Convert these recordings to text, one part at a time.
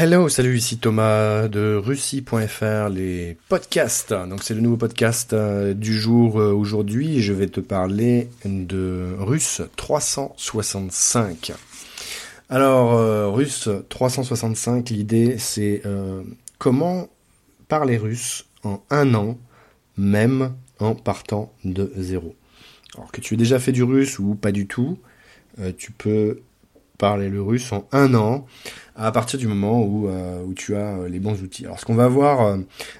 Hello, salut, ici Thomas de Russie.fr, les podcasts. Donc c'est le nouveau podcast euh, du jour euh, aujourd'hui. Je vais te parler de Russe 365. Alors, euh, Russe 365, l'idée c'est comment parler russe en un an, même en partant de zéro. Alors que tu aies déjà fait du russe ou pas du tout, tu peux parler le russe en un an à partir du moment où, euh, tu as euh, les bons outils. Alors ce qu'on va voir euh,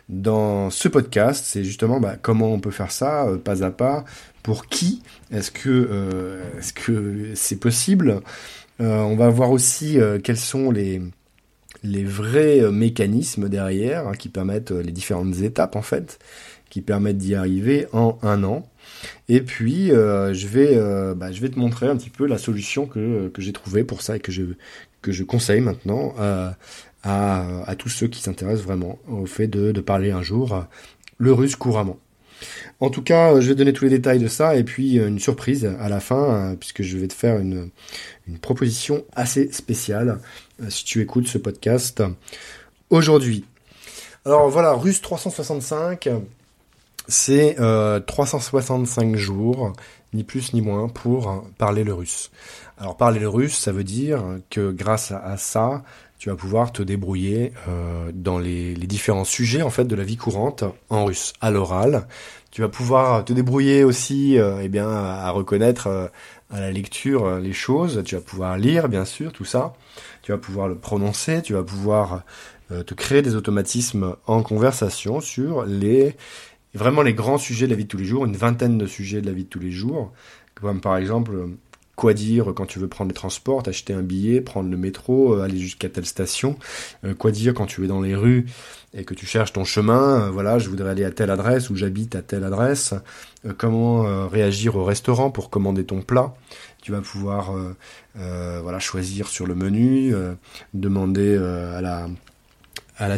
dans ce podcast, c'est justement bah, comment on peut faire ça pas à pas, pour qui, est-ce que c'est possible. on va voir aussi quels sont les les vrais mécanismes derrière hein, qui permettent les différentes étapes en fait, qui permettent d'y arriver en un an. Et puis, euh, je, vais, euh, bah, je vais te montrer un petit peu la solution que, j'ai trouvée pour ça et que je, conseille maintenant à, à, tous ceux qui s'intéressent vraiment au fait de, parler un jour le russe couramment. En tout cas, je vais donner tous les détails de ça et puis une surprise à la fin, puisque je vais te faire une, une proposition assez spéciale euh, si tu écoutes ce podcast aujourd'hui. Alors voilà, Russe 365, c'est 365 euh, jours, ni plus ni moins, pour parler le russe. Alors parler le russe, ça veut dire que grâce à, ça, tu vas pouvoir te débrouiller euh, dans les, différents sujets en fait de la vie courante en russe, à l'oral. Tu vas pouvoir te débrouiller aussi, euh, eh bien, à reconnaître à la lecture les choses. Tu vas pouvoir lire, bien sûr, tout ça. Tu vas pouvoir le prononcer. Tu vas pouvoir te créer des automatismes en conversation sur les vraiment les grands sujets de la vie de tous les jours, une vingtaine de sujets de la vie de tous les jours, comme par exemple quoi dire quand tu veux prendre les transports, acheter un billet, prendre le métro, euh, aller jusqu'à telle station, euh, quoi dire quand tu es dans les rues et que tu cherches ton chemin, euh, voilà, je voudrais aller à telle adresse ou j'habite à telle adresse, comment réagir au restaurant pour commander ton plat, tu vas pouvoir voilà choisir sur le menu, demander à la à la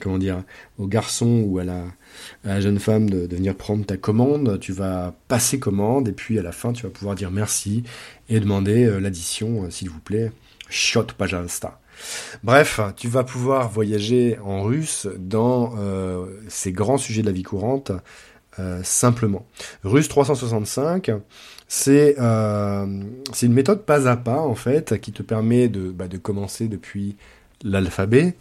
comment dire au garçon ou à la, jeune femme de, venir prendre ta commande, tu vas passer commande et puis à la fin tu vas pouvoir dire merci et demander euh, l'addition euh, s'il vous plaît. Shot pajalsta. Bref, tu vas pouvoir voyager en russe dans euh, ces grands sujets de la vie courante simplement. Russe 365, c'est c'est une méthode pas à pas en fait qui te permet de, bah, de commencer depuis l'alphabet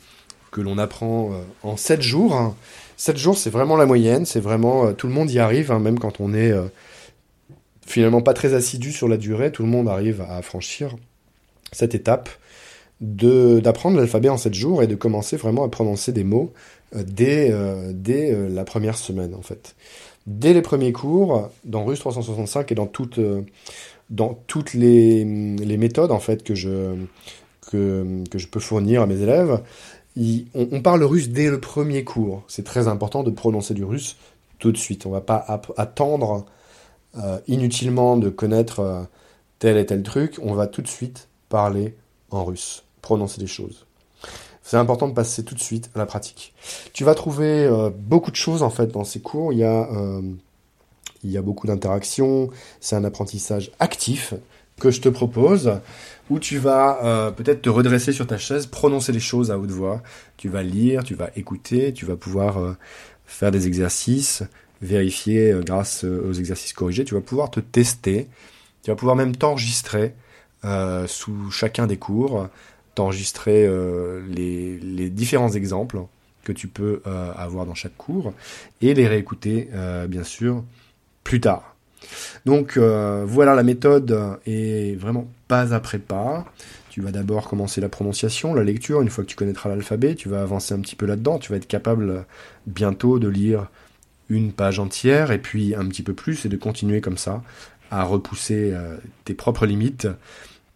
que l'on apprend euh, en 7 jours. 7 jours, c'est vraiment la moyenne, c'est vraiment euh, tout le monde y arrive, hein, même quand on est euh, finalement pas très assidu sur la durée, tout le monde arrive à franchir cette étape d'apprendre l'alphabet en 7 jours et de commencer vraiment à prononcer des mots dès, dès la première semaine en fait. Dès les premiers cours, dans Russe 365 et dans toutes, dans toutes les, les méthodes en fait que je, que, que je peux fournir à mes élèves, on, parle russe dès le premier cours. C'est très important de prononcer du russe tout de suite. On va pas attendre euh, inutilement de connaître euh, tel et tel truc. On va tout de suite parler en russe, prononcer des choses. C'est important de passer tout de suite à la pratique. Tu vas trouver euh, beaucoup de choses en fait dans ces cours. Il y a beaucoup d'interactions. C'est un apprentissage actif que je te propose, où tu vas euh, peut-être te redresser sur ta chaise, prononcer les choses à haute voix. Tu vas lire, tu vas écouter, tu vas pouvoir euh, faire des exercices, vérifier euh, grâce aux exercices corrigés. Tu vas pouvoir te tester. Tu vas pouvoir même t'enregistrer sous chacun des cours, t'enregistrer les, les, différents exemples que tu peux avoir dans chaque cours et les réécouter bien sûr plus tard. Donc euh, voilà, la méthode est vraiment pas après pas. Tu vas d'abord commencer la prononciation, la lecture. Une fois que tu connaîtras l'alphabet, tu vas avancer un petit peu là-dedans. Tu vas être capable bientôt de lire une page entière et puis un petit peu plus et de continuer comme ça à repousser euh, tes propres limites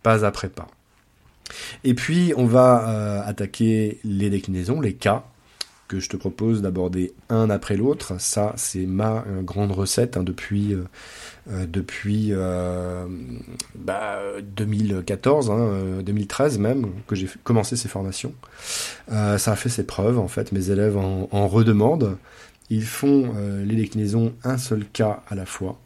pas après pas. Et puis on va euh, attaquer les déclinaisons, les cas je te propose d'aborder un après l'autre. Ça, c'est ma euh, grande recette hein, depuis, euh, euh, depuis 2014, 2013 bah, même, que j'ai commencé ces formations. ça a fait ses preuves, en fait. Mes élèves en, en redemandent. Ils font les déclinaisons un seul cas à la fois.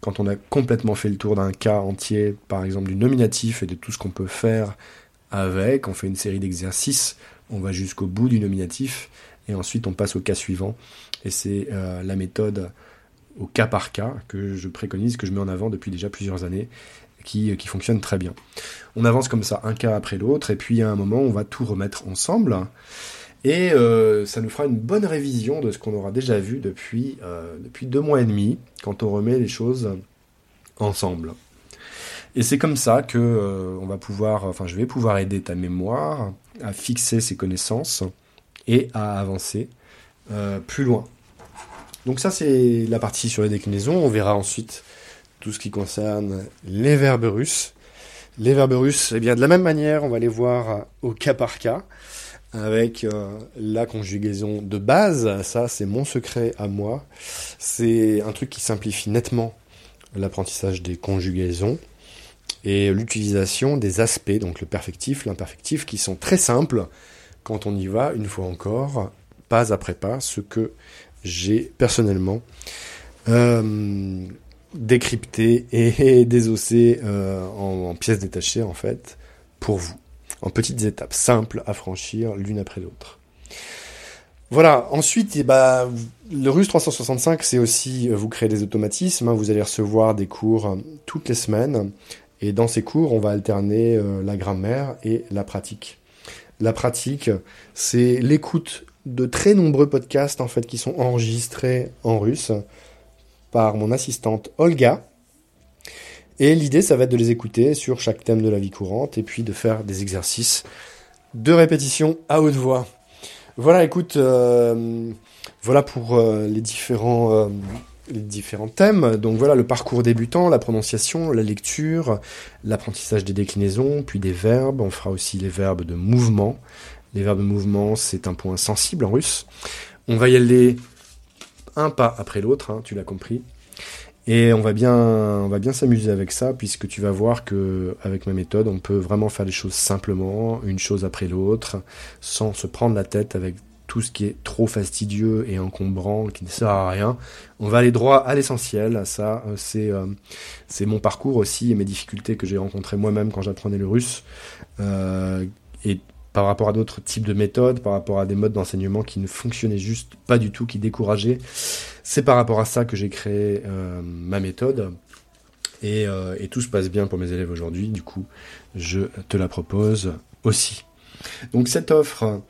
Quand on a complètement fait le tour d'un cas entier, par exemple du nominatif et de tout ce qu'on peut faire avec, on fait une série d'exercices, on va jusqu'au bout du nominatif, et ensuite on passe au cas suivant. Et c'est euh, la méthode au cas par cas que je préconise, que je mets en avant depuis déjà plusieurs années, qui, qui fonctionne très bien. On avance comme ça, un cas après l'autre, et puis à un moment, on va tout remettre ensemble. Et euh, ça nous fera une bonne révision de ce qu'on aura déjà vu depuis, euh, deux mois et demi, quand on remet les choses ensemble. Et c'est comme ça que euh, on va pouvoir, enfin, je vais pouvoir aider ta mémoire à fixer ses connaissances et à avancer plus loin. Donc ça, c'est la partie sur les déclinaisons. On verra ensuite tout ce qui concerne les verbes russes. Les verbes russes, eh bien, de la même manière, on va les voir au cas par cas avec euh, la conjugaison de base. Ça, c'est mon secret à moi. C'est un truc qui simplifie nettement l'apprentissage des conjugaisons et l'utilisation des aspects, donc le perfectif, l'imperfectif, qui sont très simples quand on y va, une fois encore, pas après pas, ce que j'ai personnellement euh, décrypté et désossé euh, en pièces détachées, en fait, pour vous en petites étapes simples à franchir l'une après l'autre. Voilà, ensuite, eh ben, le Rus 365, c'est aussi euh, vous créer des automatismes. Hein. vous allez recevoir des cours toutes les semaines. Et dans ces cours, on va alterner euh, la grammaire et la pratique. La pratique, c'est l'écoute de très nombreux podcasts en fait qui sont enregistrés en russe par mon assistante Olga, et l'idée, ça va être de les écouter sur chaque thème de la vie courante et puis de faire des exercices de répétition à haute voix. Voilà, écoute, euh, voilà pour euh, les différents les différents thèmes. Donc voilà le parcours débutant, la prononciation, la lecture, l'apprentissage des déclinaisons, puis des verbes. On fera aussi les verbes de mouvement. Les verbes de mouvement, c'est un point sensible en russe. On va y aller un pas après l'autre, hein, tu l'as compris. Et on va bien, on va bien s'amuser avec ça, puisque tu vas voir que avec ma méthode, on peut vraiment faire les choses simplement, une chose après l'autre, sans se prendre la tête avec tout ce qui est trop fastidieux et encombrant, qui ne sert à rien. On va aller droit à l'essentiel. Ça, euh, c'est euh, c'est mon parcours aussi et mes difficultés que j'ai rencontrées moi-même quand j'apprenais le russe. Euh, et par rapport à d'autres types de méthodes, par rapport à des modes d'enseignement qui ne fonctionnaient juste pas du tout, qui décourageaient. C'est par rapport à ça que j'ai créé ma méthode. Et, tout se passe bien pour mes élèves aujourd'hui, du coup, je te la propose aussi. Donc cette offre,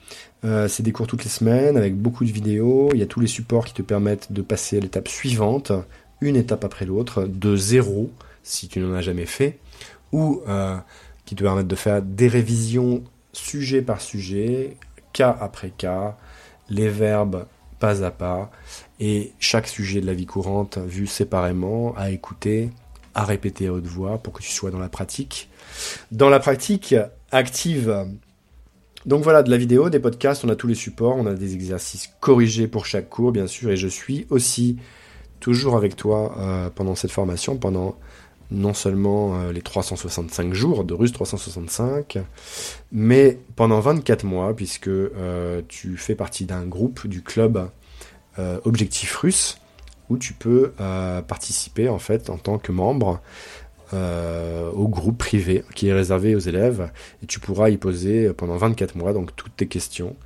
euh, c'est des cours toutes les semaines avec beaucoup de vidéos. Il y a tous les supports qui te permettent de passer à l'étape suivante, une étape après l'autre, de zéro, si tu n'en as jamais fait, ou qui te permettent de faire des révisions sujet par sujet, cas après cas, les verbes pas à pas, et chaque sujet de la vie courante vu séparément, à écouter, à répéter à haute voix pour que tu sois dans la pratique. Dans la pratique active, donc voilà, de la vidéo, des podcasts, on a tous les supports, on a des exercices corrigés pour chaque cours, bien sûr, et je suis aussi toujours avec toi euh, pendant cette formation, pendant non seulement euh, les 365 jours de Russe 365, mais pendant 24 mois, puisque euh, tu fais partie d'un groupe du club Objectif Russe, où tu peux participer en fait en tant que membre au groupe privé qui est réservé aux élèves, et tu pourras y poser pendant 24 mois donc toutes tes questions,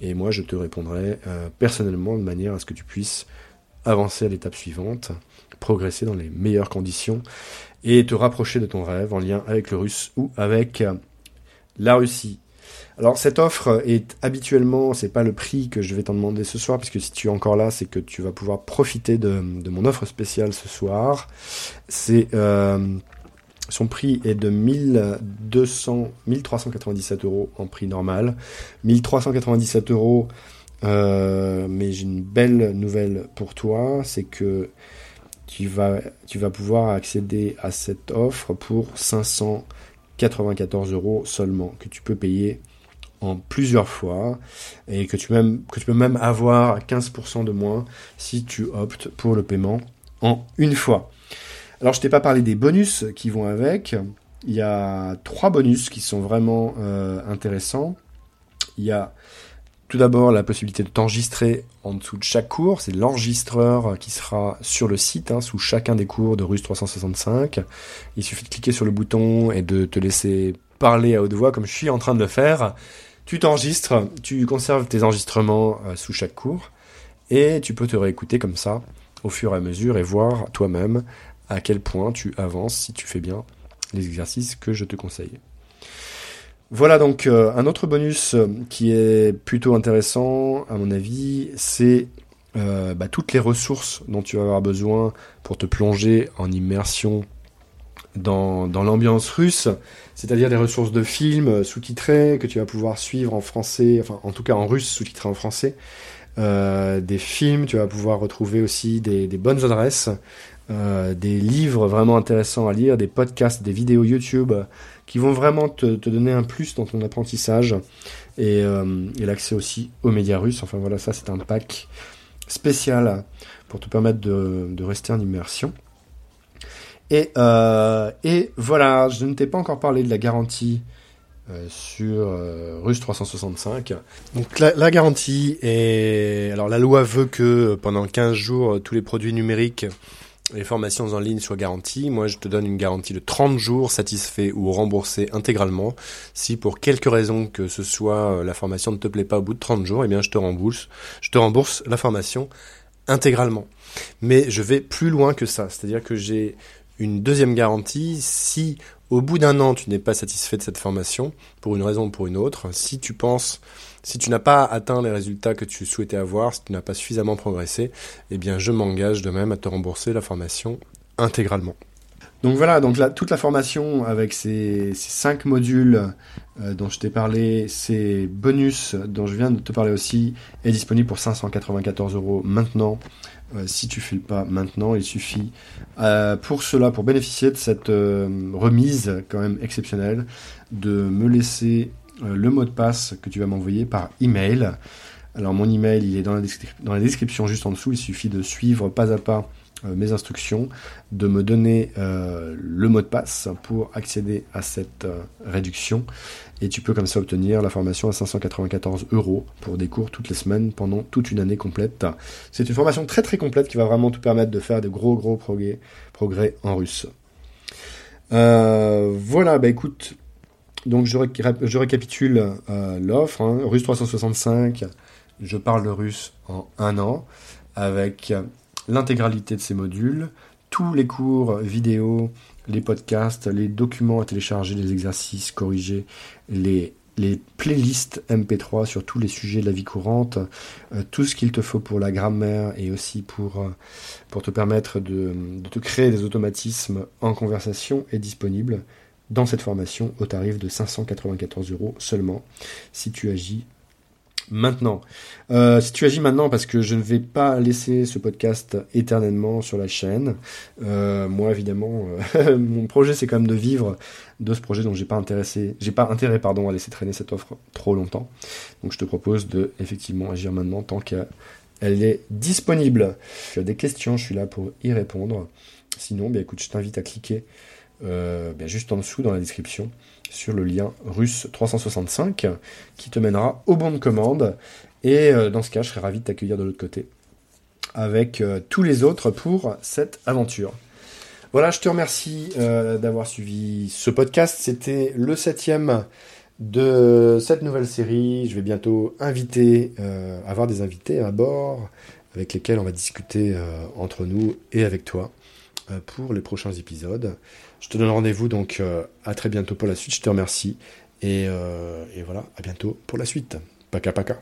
et moi je te répondrai personnellement de manière à ce que tu puisses avancer à l'étape suivante, progresser dans les meilleures conditions et te rapprocher de ton rêve en lien avec le russe ou avec euh, la Russie. Alors cette offre est habituellement, c'est pas le prix que je vais t'en demander ce soir, puisque si tu es encore là, c'est que tu vas pouvoir profiter de, mon offre spéciale ce soir. C'est euh, son prix est de 1200, 1397 euros en prix normal, 1397 euros. Euh, mais j'ai une belle nouvelle pour toi, c'est que tu vas, pouvoir accéder à cette offre pour 594 euros seulement, que tu peux payer en plusieurs fois et que tu, que tu peux même avoir 15% de moins si tu optes pour le paiement en une fois. Alors je t'ai pas parlé des bonus qui vont avec. Il y a trois bonus qui sont vraiment euh, intéressants. Il y a tout d'abord, la possibilité de t'enregistrer en dessous de chaque cours. C'est l'enregistreur qui sera sur le site, hein, sous chacun des cours de Ruse 365. Il suffit de cliquer sur le bouton et de te laisser parler à haute voix comme je suis en train de le faire. Tu t'enregistres, tu conserves tes enregistrements euh, sous chaque cours et tu peux te réécouter comme ça au fur et à mesure et voir toi-même à quel point tu avances si tu fais bien les exercices que je te conseille. Voilà donc euh, un autre bonus euh, qui est plutôt intéressant à mon avis, c'est bah, toutes les ressources dont tu vas avoir besoin pour te plonger en immersion dans, l'ambiance russe, c'est-à-dire des ressources de films sous-titrés que tu vas pouvoir suivre en français, enfin en tout cas en russe sous-titrés en français, euh, des films, tu vas pouvoir retrouver aussi des bonnes adresses, euh, des livres vraiment intéressants à lire, des podcasts, des vidéos YouTube qui vont vraiment te, donner un plus dans ton apprentissage et, euh, et l'accès aussi aux médias russes. Enfin voilà, ça c'est un pack spécial pour te permettre de, rester en immersion. Et, euh, et voilà, je ne t'ai pas encore parlé de la garantie euh, sur euh, Rus 365. Donc la, garantie est... Alors la loi veut que pendant 15 jours, tous les produits numériques, les formations en ligne soient garanties. Moi, je te donne une garantie de 30 jours satisfait ou remboursé intégralement. Si pour quelque raison que ce soit la formation ne te plaît pas au bout de 30 jours, eh bien je te rembourse, je te rembourse la formation intégralement. Mais je vais plus loin que ça, c'est-à-dire que j'ai une deuxième garantie si au bout d'un an tu n'es pas satisfait de cette formation, pour une raison ou pour une autre, si tu penses, si tu n'as pas atteint les résultats que tu souhaitais avoir, si tu n'as pas suffisamment progressé, eh bien je m'engage de même à te rembourser la formation intégralement. Donc voilà, donc toute la formation avec ces, cinq modules euh, dont je t'ai parlé, ces bonus dont je viens de te parler aussi, est disponible pour 594 euros maintenant si tu fais le pas maintenant, il suffit euh, pour cela, pour bénéficier de cette euh, remise quand même exceptionnelle, de me laisser le mot de passe que tu vas m'envoyer par email. Alors mon email, il est dans la, description juste en dessous. Il suffit de suivre pas à pas mes instructions, de me donner le mot de passe pour accéder à cette réduction et tu peux comme ça obtenir la formation à 594 euros pour des cours toutes les semaines pendant toute une année complète. C'est une formation très très complète qui va vraiment te permettre de faire de gros gros progrès, progrès en russe. Euh, voilà, bah écoute, donc je, récapitule euh, l'offre, hein, russe 365, je parle le russe en un an avec l'intégralité de ces modules, tous les cours vidéo, les podcasts, les documents à télécharger, les exercices corrigés, les, playlists MP3 sur tous les sujets de la vie courante, euh, tout ce qu'il te faut pour la grammaire et aussi pour, euh, pour te permettre de, de, te créer des automatismes en conversation est disponible dans cette formation au tarif de 594 euros seulement si tu agis maintenant. Euh, si tu agis maintenant, parce que je ne vais pas laisser ce podcast éternellement sur la chaîne. Euh, moi, évidemment, euh, mon projet, c'est quand même de vivre de ce projet, donc j'ai pas intéressé, j'ai pas intérêt, pardon, à laisser traîner cette offre trop longtemps. Donc, je te propose de effectivement agir maintenant tant qu'elle est disponible. Tu as des questions, je suis là pour y répondre. Sinon, bien écoute, je t'invite à cliquer bien juste en dessous dans la description sur le lien russe 365 qui te mènera au bon de commande. Et euh, dans ce cas, je serais ravi de t'accueillir de l'autre côté avec euh, tous les autres pour cette aventure. Voilà, je te remercie euh, d'avoir suivi ce podcast. C'était le septième de cette nouvelle série. Je vais bientôt inviter, avoir des invités à bord avec lesquels on va discuter entre nous et avec toi pour les prochains épisodes. Je te donne rendez-vous donc euh, à très bientôt pour la suite. Je te remercie. Et, euh, voilà, à bientôt pour la suite. Paka paka.